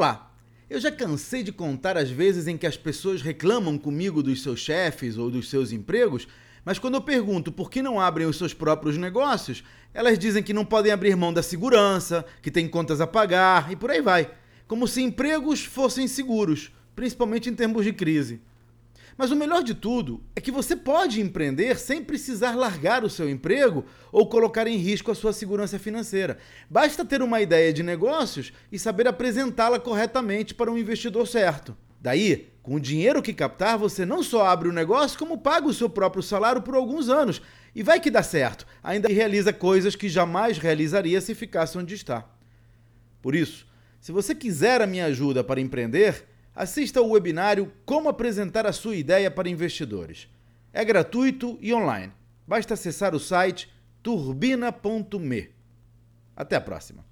Olá! Eu já cansei de contar as vezes em que as pessoas reclamam comigo dos seus chefes ou dos seus empregos, mas quando eu pergunto por que não abrem os seus próprios negócios, elas dizem que não podem abrir mão da segurança, que têm contas a pagar e por aí vai. Como se empregos fossem seguros, principalmente em tempos de crise. Mas o melhor de tudo é que você pode empreender sem precisar largar o seu emprego ou colocar em risco a sua segurança financeira. Basta ter uma ideia de negócios e saber apresentá-la corretamente para um investidor certo. Daí, com o dinheiro que captar, você não só abre o negócio, como paga o seu próprio salário por alguns anos. E vai que dá certo, ainda realiza coisas que jamais realizaria se ficasse onde está. Por isso, se você quiser a minha ajuda para empreender, assista ao webinário Como apresentar a sua ideia para investidores. É gratuito e online. Basta acessar o site turbina.me. Até a próxima.